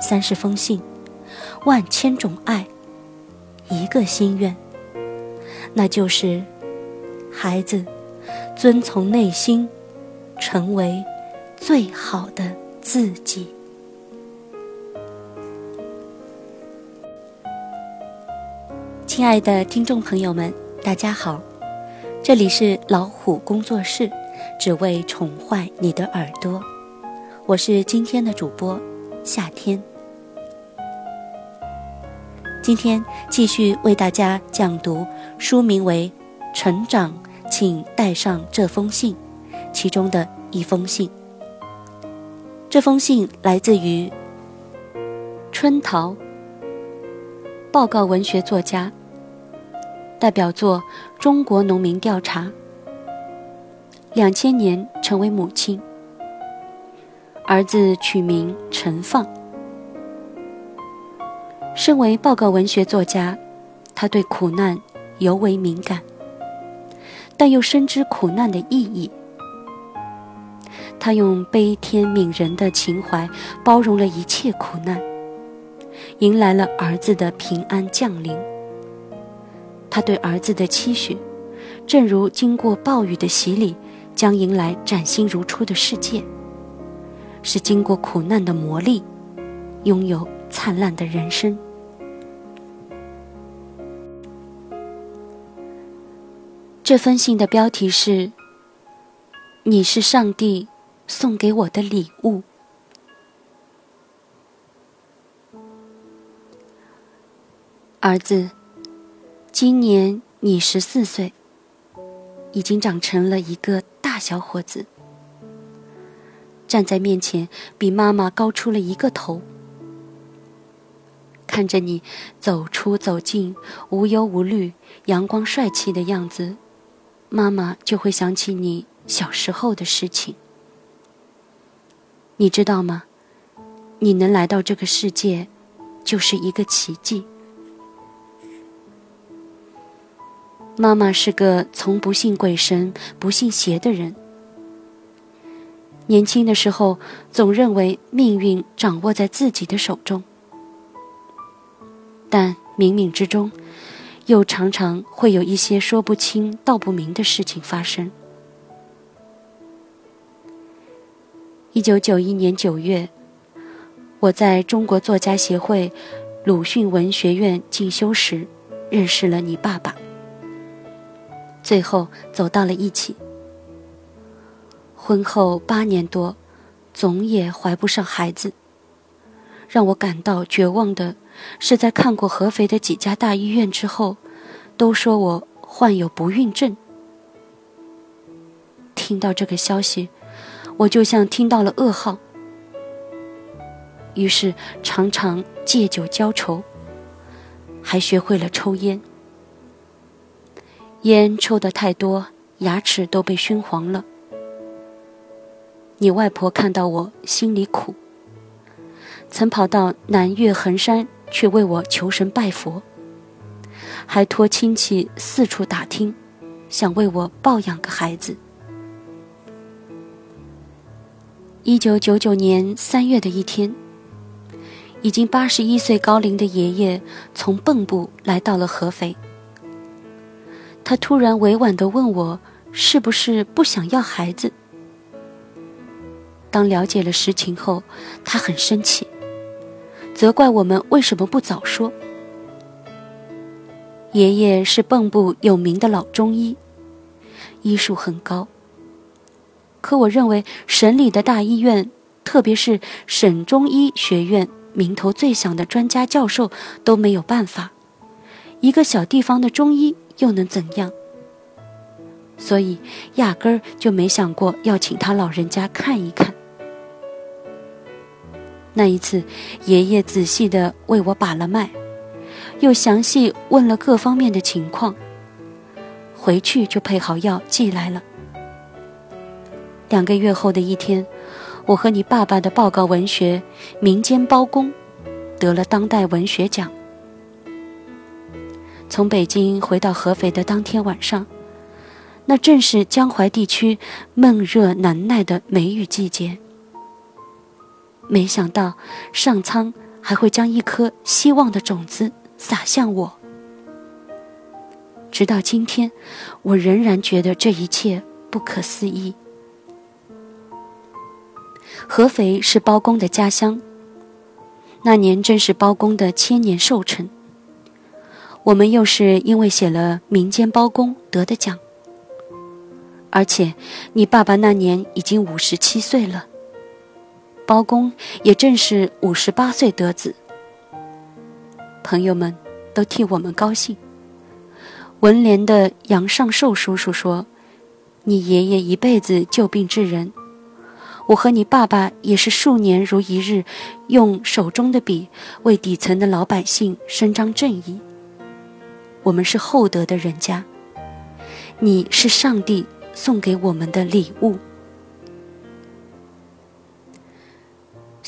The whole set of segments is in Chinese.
三十封信，万千种爱，一个心愿，那就是孩子遵从内心，成为最好的自己。亲爱的听众朋友们，大家好，这里是老虎工作室，只为宠坏你的耳朵，我是今天的主播。夏天，今天继续为大家讲读书名为《成长》，请带上这封信，其中的一封信。这封信来自于春桃，报告文学作家，代表作《中国农民调查》，两千年成为母亲。儿子取名陈放。身为报告文学作家，他对苦难尤为敏感，但又深知苦难的意义。他用悲天悯人的情怀包容了一切苦难，迎来了儿子的平安降临。他对儿子的期许，正如经过暴雨的洗礼，将迎来崭新如初的世界。是经过苦难的磨砺，拥有灿烂的人生。这封信的标题是：“你是上帝送给我的礼物。”儿子，今年你十四岁，已经长成了一个大小伙子。站在面前，比妈妈高出了一个头。看着你走出走进，无忧无虑、阳光帅气的样子，妈妈就会想起你小时候的事情。你知道吗？你能来到这个世界，就是一个奇迹。妈妈是个从不信鬼神、不信邪的人。年轻的时候，总认为命运掌握在自己的手中，但冥冥之中，又常常会有一些说不清道不明的事情发生。一九九一年九月，我在中国作家协会鲁迅文学院进修时，认识了你爸爸，最后走到了一起。婚后八年多，总也怀不上孩子。让我感到绝望的是，在看过合肥的几家大医院之后，都说我患有不孕症。听到这个消息，我就像听到了噩耗。于是常常借酒浇愁，还学会了抽烟。烟抽的太多，牙齿都被熏黄了。你外婆看到我心里苦，曾跑到南岳衡山去为我求神拜佛，还托亲戚四处打听，想为我抱养个孩子。一九九九年三月的一天，已经八十一岁高龄的爷爷从蚌埠来到了合肥，他突然委婉地问我，是不是不想要孩子？当了解了实情后，他很生气，责怪我们为什么不早说。爷爷是蚌埠有名的老中医，医术很高。可我认为省里的大医院，特别是省中医学院名头最响的专家教授都没有办法，一个小地方的中医又能怎样？所以压根儿就没想过要请他老人家看一看。那一次，爷爷仔细地为我把了脉，又详细问了各方面的情况。回去就配好药寄来了。两个月后的一天，我和你爸爸的报告文学《民间包公》得了当代文学奖。从北京回到合肥的当天晚上，那正是江淮地区闷热难耐的梅雨季节。没想到上苍还会将一颗希望的种子撒向我。直到今天，我仍然觉得这一切不可思议。合肥是包公的家乡，那年正是包公的千年寿辰。我们又是因为写了《民间包公》得的奖，而且你爸爸那年已经五十七岁了，包公也正是五十八岁得子。朋友们都替我们高兴。文联的杨尚寿叔叔说：“你爷爷一辈子救病治人，我和你爸爸也是数年如一日，用手中的笔为底层的老百姓伸张正义。”我们是厚德的人家，你是上帝送给我们的礼物。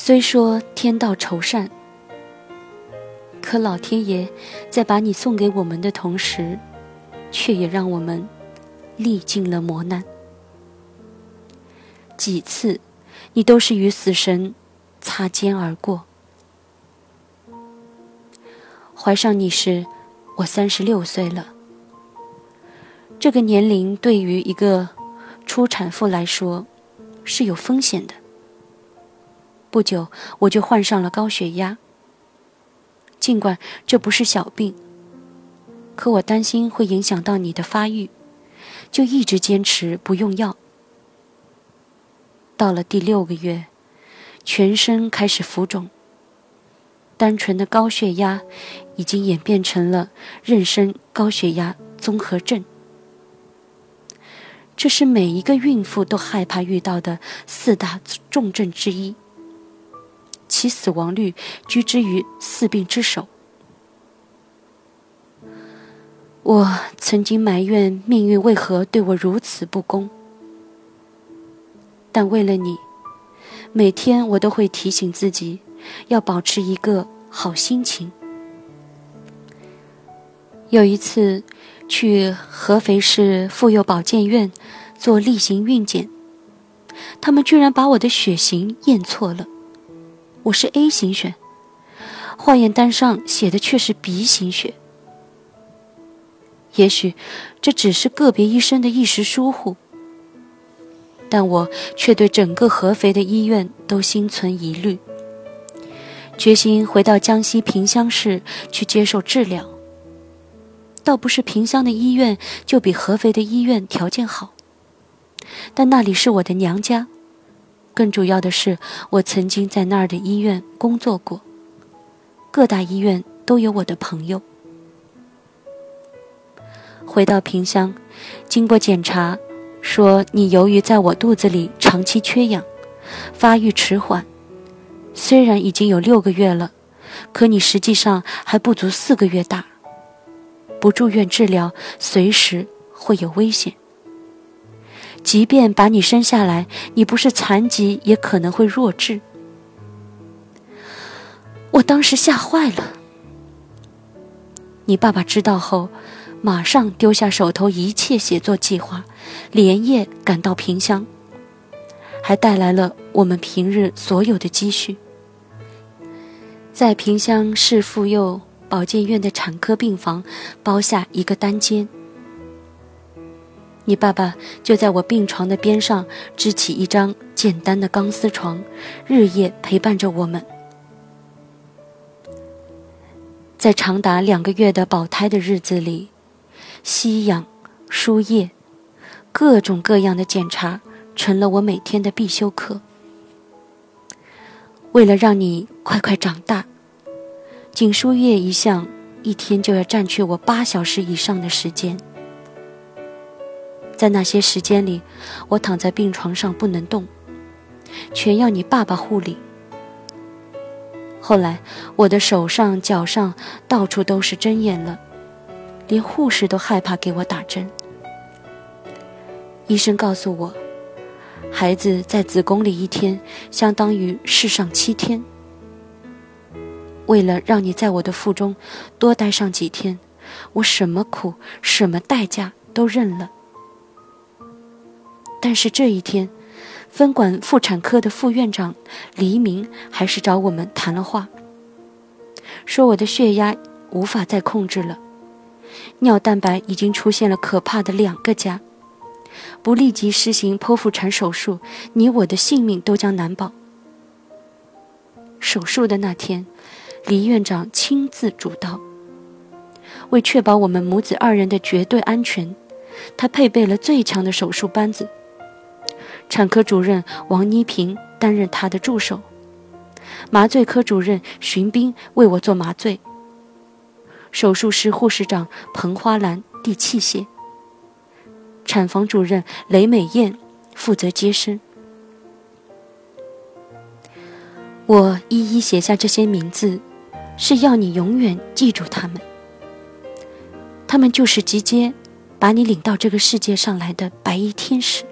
虽说天道酬善，可老天爷在把你送给我们的同时，却也让我们历尽了磨难。几次，你都是与死神擦肩而过。怀上你时。我三十六岁了，这个年龄对于一个初产妇来说是有风险的。不久我就患上了高血压，尽管这不是小病，可我担心会影响到你的发育，就一直坚持不用药。到了第六个月，全身开始浮肿。单纯的高血压已经演变成了妊娠高血压综合症，这是每一个孕妇都害怕遇到的四大重症之一，其死亡率居之于四病之首。我曾经埋怨命运为何对我如此不公，但为了你，每天我都会提醒自己。要保持一个好心情。有一次去合肥市妇幼保健院做例行孕检，他们居然把我的血型验错了，我是 A 型血，化验单上写的却是 B 型血。也许这只是个别医生的一时疏忽，但我却对整个合肥的医院都心存疑虑。决心回到江西萍乡市去接受治疗。倒不是萍乡的医院就比合肥的医院条件好，但那里是我的娘家。更主要的是，我曾经在那儿的医院工作过，各大医院都有我的朋友。回到萍乡，经过检查，说你由于在我肚子里长期缺氧，发育迟缓。虽然已经有六个月了，可你实际上还不足四个月大。不住院治疗，随时会有危险。即便把你生下来，你不是残疾，也可能会弱智。我当时吓坏了。你爸爸知道后，马上丢下手头一切写作计划，连夜赶到萍乡，还带来了我们平日所有的积蓄。在萍乡市妇幼保健院的产科病房包下一个单间，你爸爸就在我病床的边上支起一张简单的钢丝床，日夜陪伴着我们。在长达两个月的保胎的日子里，吸氧、输液，各种各样的检查成了我每天的必修课。为了让你快快长大，仅输液一项，一天就要占据我八小时以上的时间。在那些时间里，我躺在病床上不能动，全要你爸爸护理。后来我的手上、脚上到处都是针眼了，连护士都害怕给我打针。医生告诉我，孩子在子宫里一天相当于世上七天。为了让你在我的腹中多待上几天，我什么苦、什么代价都认了。但是这一天，分管妇产科的副院长黎明还是找我们谈了话，说我的血压无法再控制了，尿蛋白已经出现了可怕的两个加。不立即实行剖腹产手术，你我的性命都将难保。手术的那天，黎院长亲自主刀。为确保我们母子二人的绝对安全，他配备了最强的手术班子。产科主任王妮萍担任他的助手，麻醉科主任荀斌为我做麻醉，手术室护士长彭花兰递器械。产房主任雷美艳负责接生。我一一写下这些名字，是要你永远记住他们。他们就是直接把你领到这个世界上来的白衣天使。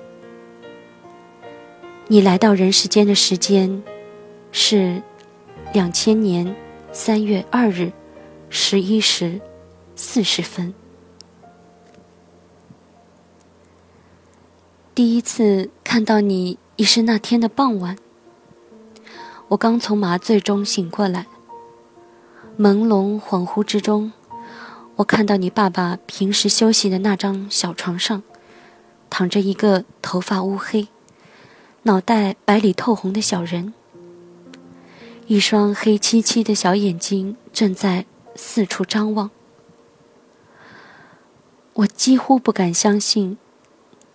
你来到人世间的时间是两千年三月二日十一时四十分。第一次看到你已是那天的傍晚，我刚从麻醉中醒过来，朦胧恍惚之中，我看到你爸爸平时休息的那张小床上，躺着一个头发乌黑、脑袋白里透红的小人，一双黑漆漆的小眼睛正在四处张望，我几乎不敢相信。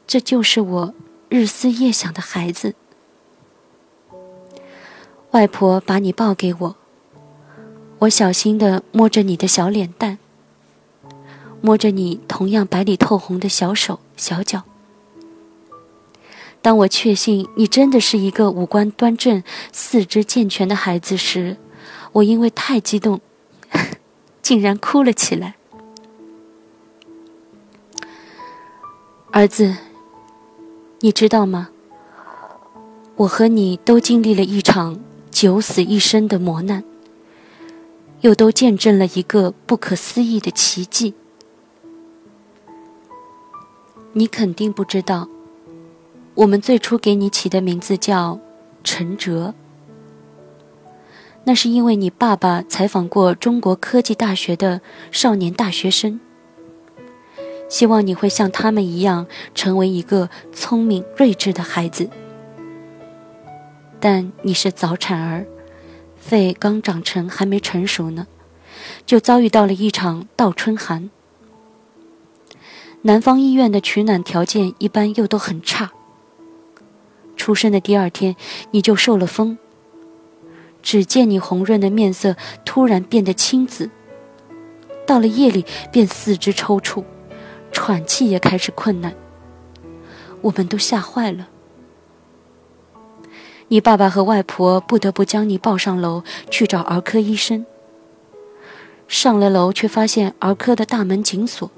这就是我日思夜想的孩子。外婆把你抱给我，我小心地摸着你的小脸蛋，摸着你同样白里透红的小手小脚。当我确信你真的是一个五官端正、四肢健全的孩子时，我因为太激动，竟然哭了起来。儿子。你知道吗？我和你都经历了一场九死一生的磨难，又都见证了一个不可思议的奇迹。你肯定不知道，我们最初给你起的名字叫陈哲，那是因为你爸爸采访过中国科技大学的少年大学生。希望你会像他们一样，成为一个聪明睿智的孩子。但你是早产儿，肺刚长成，还没成熟呢，就遭遇到了一场倒春寒。南方医院的取暖条件一般又都很差。出生的第二天，你就受了风。只见你红润的面色突然变得青紫，到了夜里便四肢抽搐。喘气也开始困难，我们都吓坏了。你爸爸和外婆不得不将你抱上楼去找儿科医生。上了楼，却发现儿科的大门紧锁。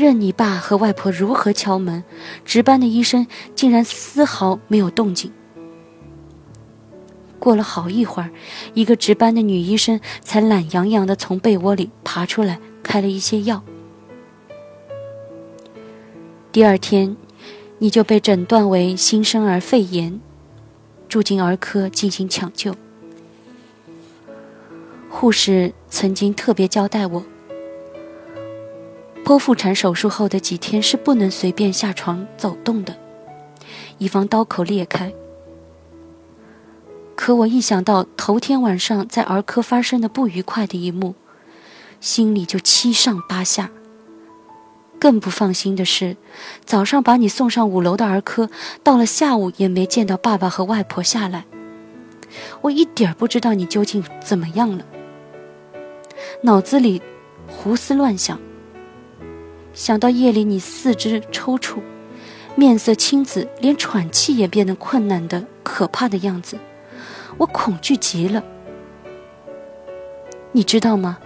任你爸和外婆如何敲门，值班的医生竟然丝毫没有动静。过了好一会儿，一个值班的女医生才懒洋洋地从被窝里爬出来，开了一些药。第二天，你就被诊断为新生儿肺炎，住进儿科进行抢救。护士曾经特别交代我，剖腹产手术后的几天是不能随便下床走动的，以防刀口裂开。可我一想到头天晚上在儿科发生的不愉快的一幕，心里就七上八下。更不放心的是，早上把你送上五楼的儿科，到了下午也没见到爸爸和外婆下来。我一点不知道你究竟怎么样了，脑子里胡思乱想。想到夜里你四肢抽搐，面色青紫，连喘气也变得困难的可怕的样子，我恐惧极了。你知道吗？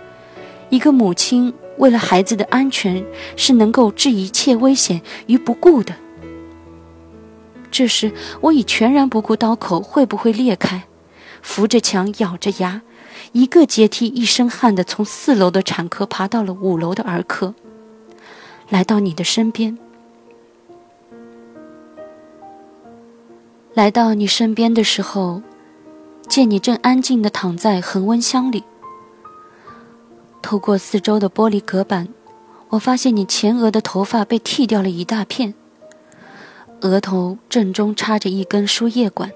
一个母亲为了孩子的安全，是能够置一切危险于不顾的。这时，我已全然不顾刀口会不会裂开，扶着墙，咬着牙，一个阶梯，一身汗的从四楼的产科爬到了五楼的儿科，来到你的身边。来到你身边的时候，见你正安静的躺在恒温箱里。透过四周的玻璃隔板，我发现你前额的头发被剃掉了一大片，额头正中插着一根输液管。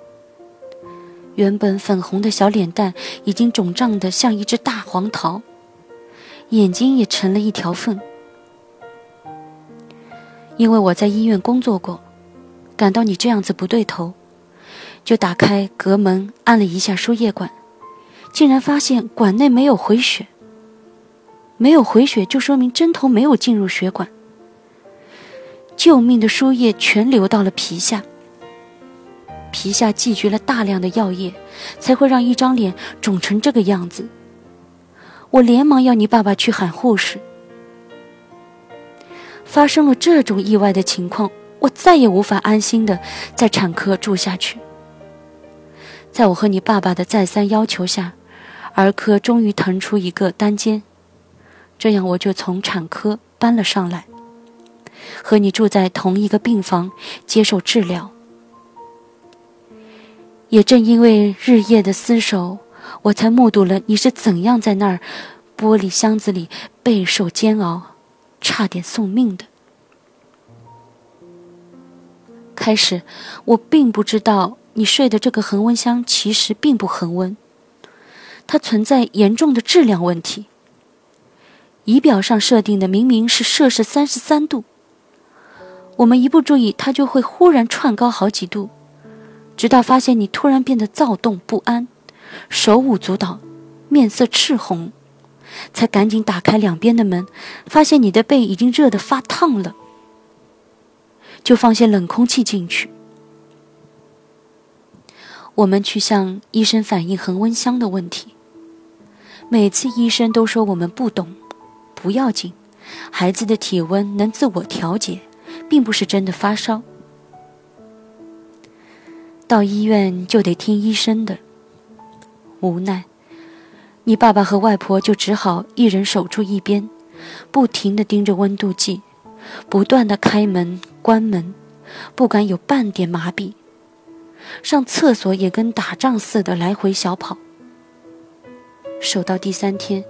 原本粉红的小脸蛋已经肿胀得像一只大黄桃，眼睛也成了一条缝。因为我在医院工作过，感到你这样子不对头。就打开隔门，按了一下输液管，竟然发现管内没有回血。没有回血，就说明针头没有进入血管。救命的输液全流到了皮下，皮下积聚了大量的药液，才会让一张脸肿成这个样子。我连忙要你爸爸去喊护士。发生了这种意外的情况，我再也无法安心的在产科住下去。在我和你爸爸的再三要求下，儿科终于腾出一个单间，这样我就从产科搬了上来，和你住在同一个病房，接受治疗。也正因为日夜的厮守，我才目睹了你是怎样在那儿玻璃箱子里备受煎熬，差点送命的。开始，我并不知道。你睡的这个恒温箱其实并不恒温，它存在严重的质量问题。仪表上设定的明明是摄氏三十三度，我们一不注意，它就会忽然窜高好几度，直到发现你突然变得躁动不安，手舞足蹈，面色赤红，才赶紧打开两边的门，发现你的背已经热得发烫了，就放些冷空气进去。我们去向医生反映恒温箱的问题，每次医生都说我们不懂，不要紧，孩子的体温能自我调节，并不是真的发烧。到医院就得听医生的，无奈，你爸爸和外婆就只好一人守住一边，不停地盯着温度计，不断地开门关门，不敢有半点麻痹。上厕所也跟打仗似的来回小跑。守到第三天，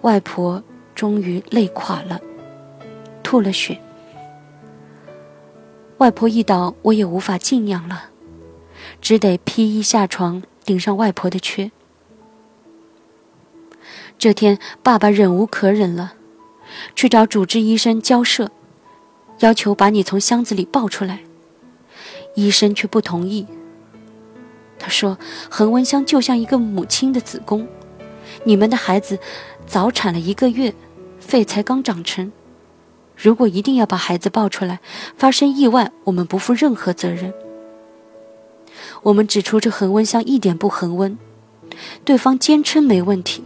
外婆终于累垮了，吐了血。外婆一倒，我也无法静养了，只得披衣下床顶上外婆的缺。这天，爸爸忍无可忍了，去找主治医生交涉，要求把你从箱子里抱出来。医生却不同意。他说：“恒温箱就像一个母亲的子宫，你们的孩子早产了一个月，肺才刚长成。如果一定要把孩子抱出来，发生意外，我们不负任何责任。我们指出这恒温箱一点不恒温，对方坚称没问题。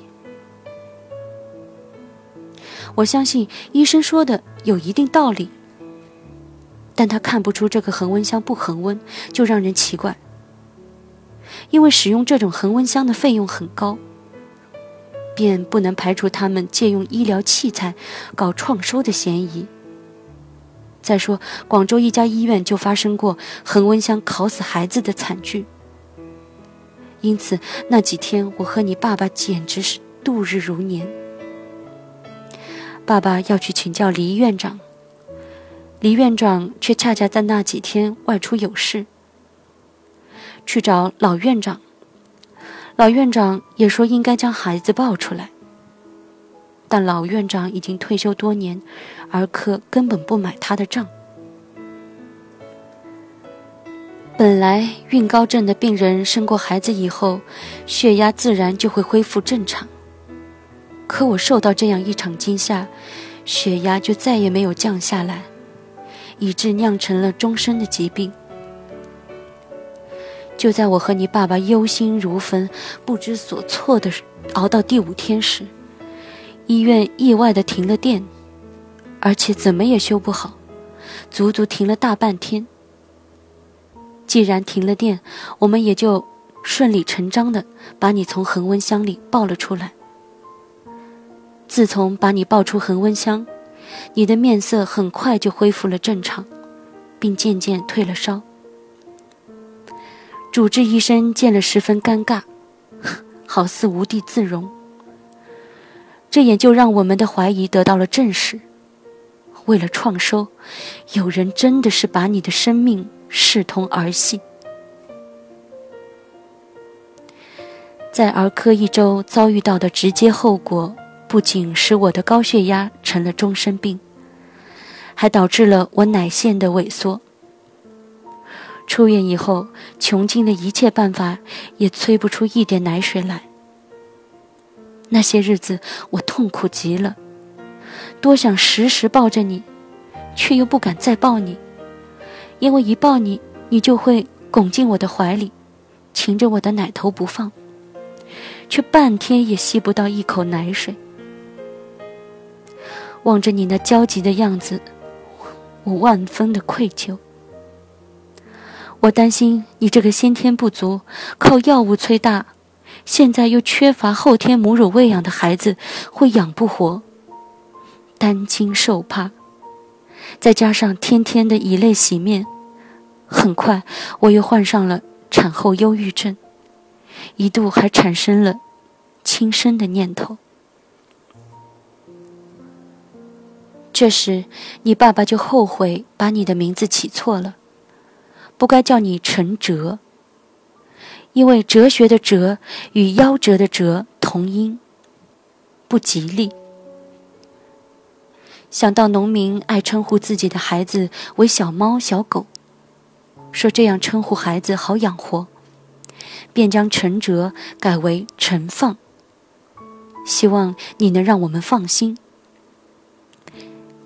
我相信医生说的有一定道理，但他看不出这个恒温箱不恒温，就让人奇怪。”因为使用这种恒温箱的费用很高，便不能排除他们借用医疗器材搞创收的嫌疑。再说，广州一家医院就发生过恒温箱烤死孩子的惨剧，因此那几天我和你爸爸简直是度日如年。爸爸要去请教黎院长，黎院长却恰恰在那几天外出有事。去找老院长，老院长也说应该将孩子抱出来，但老院长已经退休多年，儿科根本不买他的账。本来孕高症的病人生过孩子以后，血压自然就会恢复正常，可我受到这样一场惊吓，血压就再也没有降下来，以致酿成了终身的疾病。就在我和你爸爸忧心如焚、不知所措的熬到第五天时，医院意外的停了电，而且怎么也修不好，足足停了大半天。既然停了电，我们也就顺理成章的把你从恒温箱里抱了出来。自从把你抱出恒温箱，你的面色很快就恢复了正常，并渐渐退了烧。主治医生见了十分尴尬，好似无地自容。这也就让我们的怀疑得到了证实：为了创收，有人真的是把你的生命视同儿戏。在儿科一周遭遇到的直接后果，不仅使我的高血压成了终身病，还导致了我奶腺的萎缩。出院以后，穷尽了一切办法，也催不出一点奶水来。那些日子，我痛苦极了，多想时时抱着你，却又不敢再抱你，因为一抱你，你就会拱进我的怀里，擒着我的奶头不放，却半天也吸不到一口奶水。望着你那焦急的样子，我万分的愧疚。我担心你这个先天不足、靠药物催大，现在又缺乏后天母乳喂养的孩子会养不活，担惊受怕，再加上天天的以泪洗面，很快我又患上了产后忧郁症，一度还产生了轻生的念头。这时，你爸爸就后悔把你的名字起错了。不该叫你陈哲，因为哲学的“哲”与夭折的“折”同音，不吉利。想到农民爱称呼自己的孩子为小猫、小狗，说这样称呼孩子好养活，便将陈哲改为陈放。希望你能让我们放心。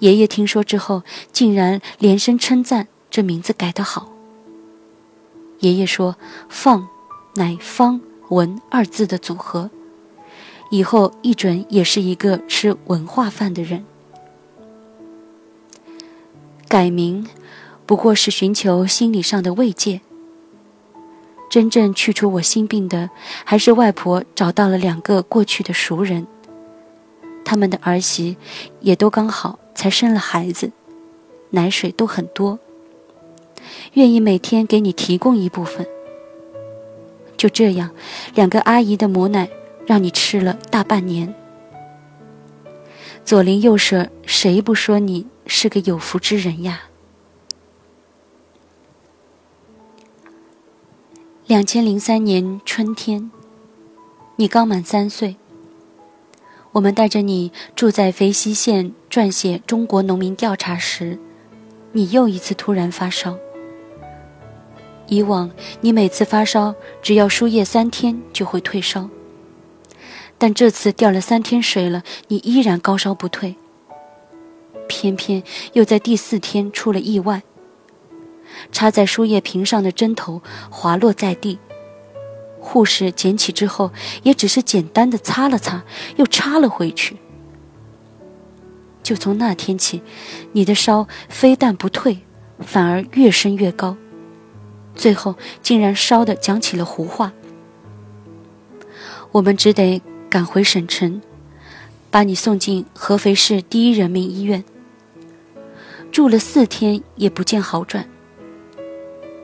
爷爷听说之后，竟然连声称赞这名字改得好。爷爷说：“放，乃方文二字的组合，以后一准也是一个吃文化饭的人。改名，不过是寻求心理上的慰藉。真正去除我心病的，还是外婆找到了两个过去的熟人，他们的儿媳也都刚好才生了孩子，奶水都很多。”愿意每天给你提供一部分。就这样，两个阿姨的母奶让你吃了大半年。左邻右舍谁不说你是个有福之人呀？两千零三年春天，你刚满三岁，我们带着你住在肥西县撰写中国农民调查时，你又一次突然发烧。以往你每次发烧，只要输液三天就会退烧，但这次掉了三天水了，你依然高烧不退。偏偏又在第四天出了意外，插在输液瓶上的针头滑落在地，护士捡起之后，也只是简单的擦了擦，又插了回去。就从那天起，你的烧非但不退，反而越升越高。最后竟然烧的讲起了胡话，我们只得赶回省城，把你送进合肥市第一人民医院，住了四天也不见好转，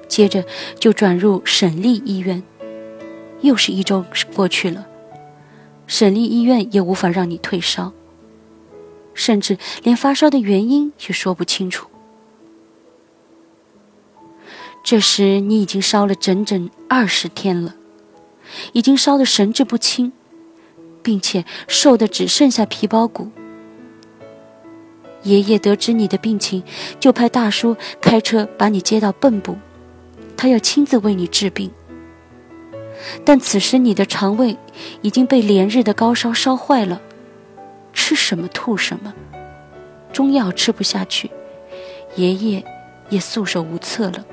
接着就转入省立医院，又是一周过去了，省立医院也无法让你退烧，甚至连发烧的原因也说不清楚。这时你已经烧了整整二十天了，已经烧得神志不清，并且瘦的只剩下皮包骨。爷爷得知你的病情，就派大叔开车把你接到蚌埠，他要亲自为你治病。但此时你的肠胃已经被连日的高烧烧坏了，吃什么吐什么，中药吃不下去，爷爷也束手无策了。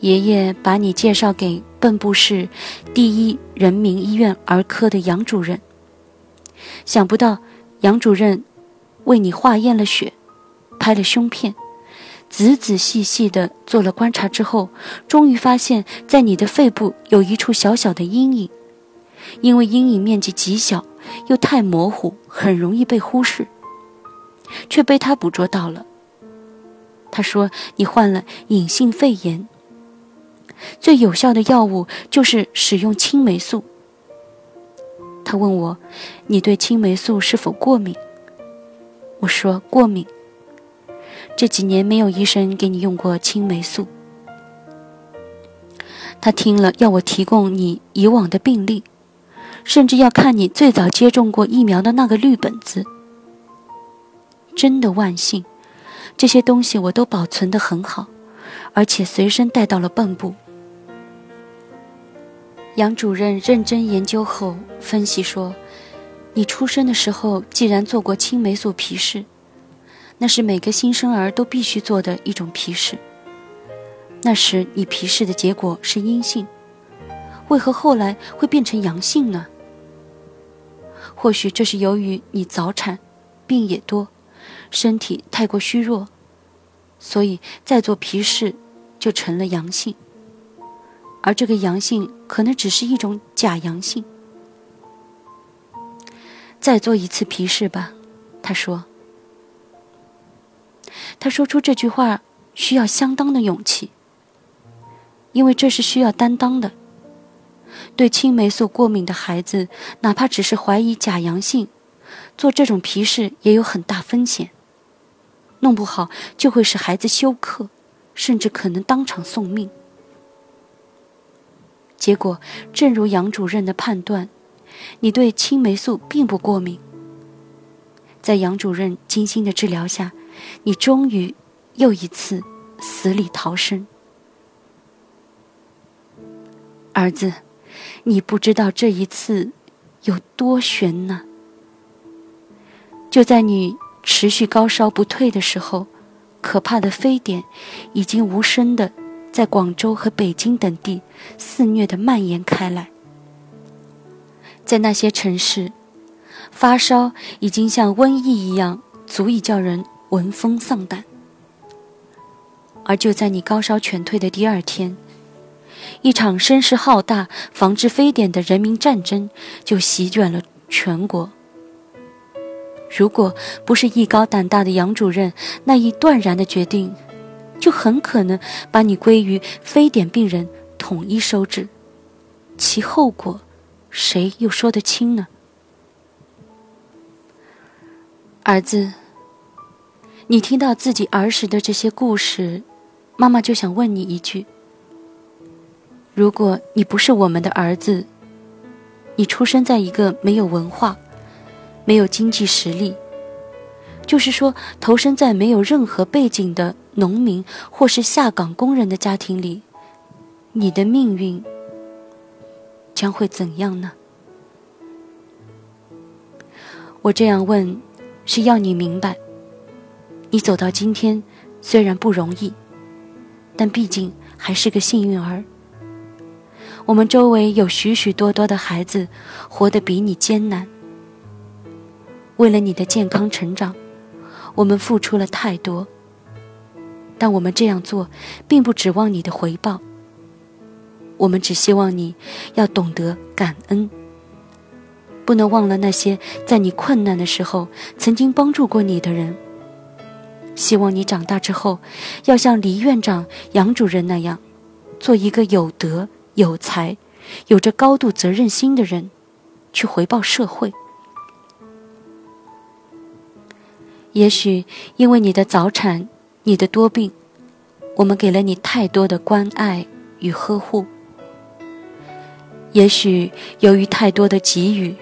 爷爷把你介绍给蚌埠市第一人民医院儿科的杨主任。想不到杨主任为你化验了血，拍了胸片，仔仔细细的做了观察之后，终于发现，在你的肺部有一处小小的阴影。因为阴影面积极小，又太模糊，很容易被忽视，却被他捕捉到了。他说：“你患了隐性肺炎。”最有效的药物就是使用青霉素。他问我：“你对青霉素是否过敏？”我说：“过敏。”这几年没有医生给你用过青霉素。他听了要我提供你以往的病历，甚至要看你最早接种过疫苗的那个绿本子。真的万幸，这些东西我都保存得很好，而且随身带到了蚌埠。杨主任认真研究后分析说：“你出生的时候既然做过青霉素皮试，那是每个新生儿都必须做的一种皮试。那时你皮试的结果是阴性，为何后来会变成阳性呢？或许这是由于你早产，病也多，身体太过虚弱，所以再做皮试就成了阳性。”而这个阳性可能只是一种假阳性。再做一次皮试吧，他说。他说出这句话需要相当的勇气，因为这是需要担当的。对青霉素过敏的孩子，哪怕只是怀疑假阳性，做这种皮试也有很大风险，弄不好就会使孩子休克，甚至可能当场送命。结果，正如杨主任的判断，你对青霉素并不过敏。在杨主任精心的治疗下，你终于又一次死里逃生。儿子，你不知道这一次有多悬呢。就在你持续高烧不退的时候，可怕的非典已经无声的。在广州和北京等地肆虐地蔓延开来，在那些城市，发烧已经像瘟疫一样，足以叫人闻风丧胆。而就在你高烧全退的第二天，一场声势浩大、防治非典的人民战争就席卷了全国。如果不是艺高胆大的杨主任那一断然的决定，就很可能把你归于非典病人统一收治，其后果，谁又说得清呢？儿子，你听到自己儿时的这些故事，妈妈就想问你一句：如果你不是我们的儿子，你出生在一个没有文化、没有经济实力，就是说投身在没有任何背景的。农民或是下岗工人的家庭里，你的命运将会怎样呢？我这样问，是要你明白，你走到今天虽然不容易，但毕竟还是个幸运儿。我们周围有许许多多的孩子活得比你艰难，为了你的健康成长，我们付出了太多。但我们这样做，并不指望你的回报。我们只希望你要懂得感恩，不能忘了那些在你困难的时候曾经帮助过你的人。希望你长大之后，要像李院长、杨主任那样，做一个有德、有才、有着高度责任心的人，去回报社会。也许因为你的早产。你的多病，我们给了你太多的关爱与呵护。也许由于太多的给予，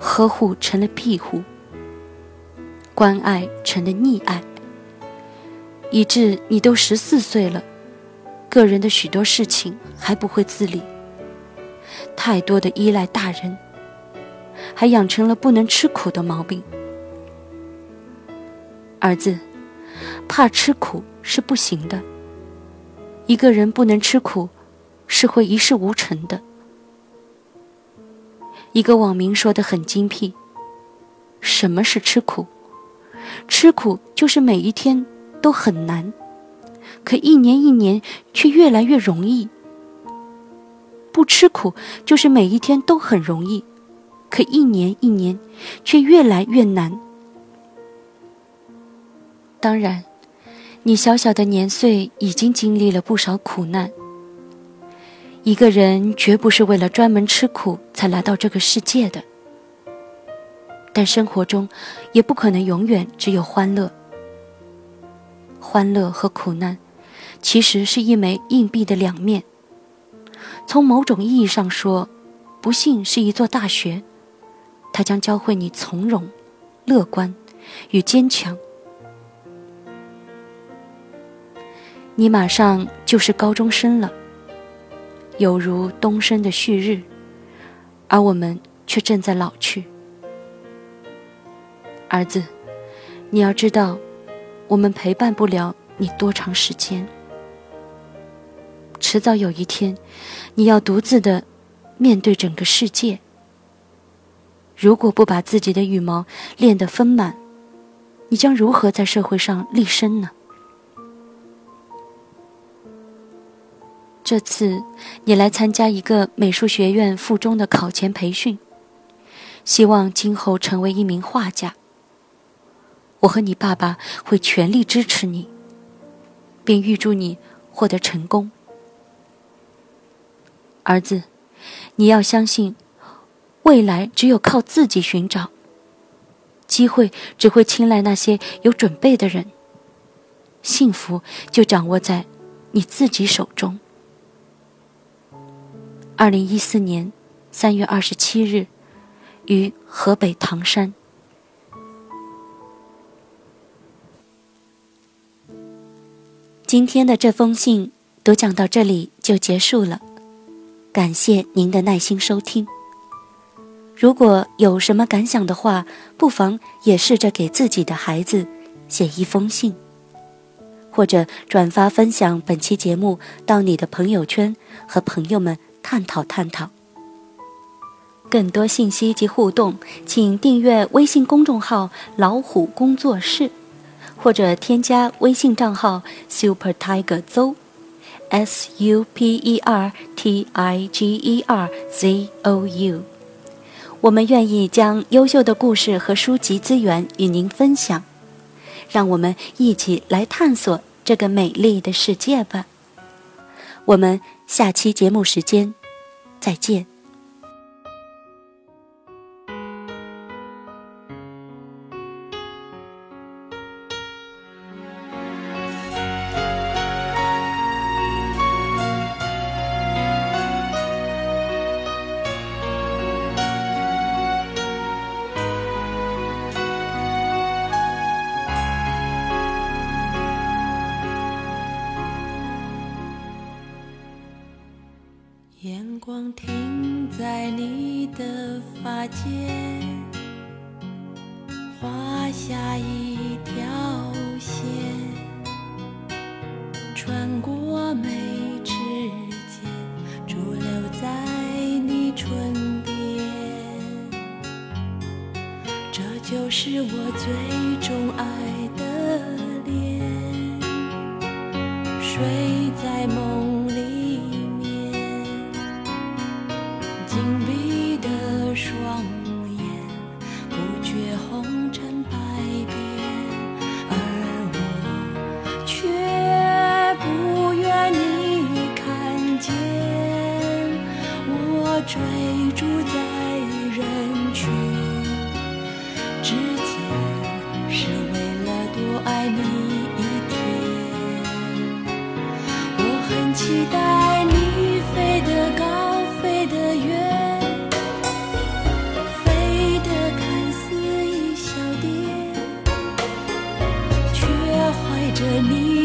呵护成了庇护，关爱成了溺爱，以致你都十四岁了，个人的许多事情还不会自理，太多的依赖大人，还养成了不能吃苦的毛病，儿子。怕吃苦是不行的，一个人不能吃苦，是会一事无成的。一个网民说的很精辟：什么是吃苦？吃苦就是每一天都很难，可一年一年却越来越容易；不吃苦就是每一天都很容易，可一年一年却越来越难。当然，你小小的年岁已经经历了不少苦难。一个人绝不是为了专门吃苦才来到这个世界的。但生活中，也不可能永远只有欢乐。欢乐和苦难，其实是一枚硬币的两面。从某种意义上说，不幸是一座大学，它将教会你从容、乐观与坚强。你马上就是高中生了，有如东升的旭日，而我们却正在老去。儿子，你要知道，我们陪伴不了你多长时间。迟早有一天，你要独自的面对整个世界。如果不把自己的羽毛练得丰满，你将如何在社会上立身呢？这次你来参加一个美术学院附中的考前培训，希望今后成为一名画家。我和你爸爸会全力支持你，并预祝你获得成功，儿子。你要相信，未来只有靠自己寻找，机会只会青睐那些有准备的人，幸福就掌握在你自己手中。二零一四年三月二十七日，于河北唐山。今天的这封信都讲到这里就结束了，感谢您的耐心收听。如果有什么感想的话，不妨也试着给自己的孩子写一封信，或者转发分享本期节目到你的朋友圈和朋友们。探讨探讨，更多信息及互动，请订阅微信公众号“老虎工作室”，或者添加微信账号 “Super Tiger ZO，super T I G E R Z O U。我们愿意将优秀的故事和书籍资源与您分享，让我们一起来探索这个美丽的世界吧。我们下期节目时间再见。光停在你的发间，画下一条线，穿过眉之间，驻留在你唇边。这就是我最着你。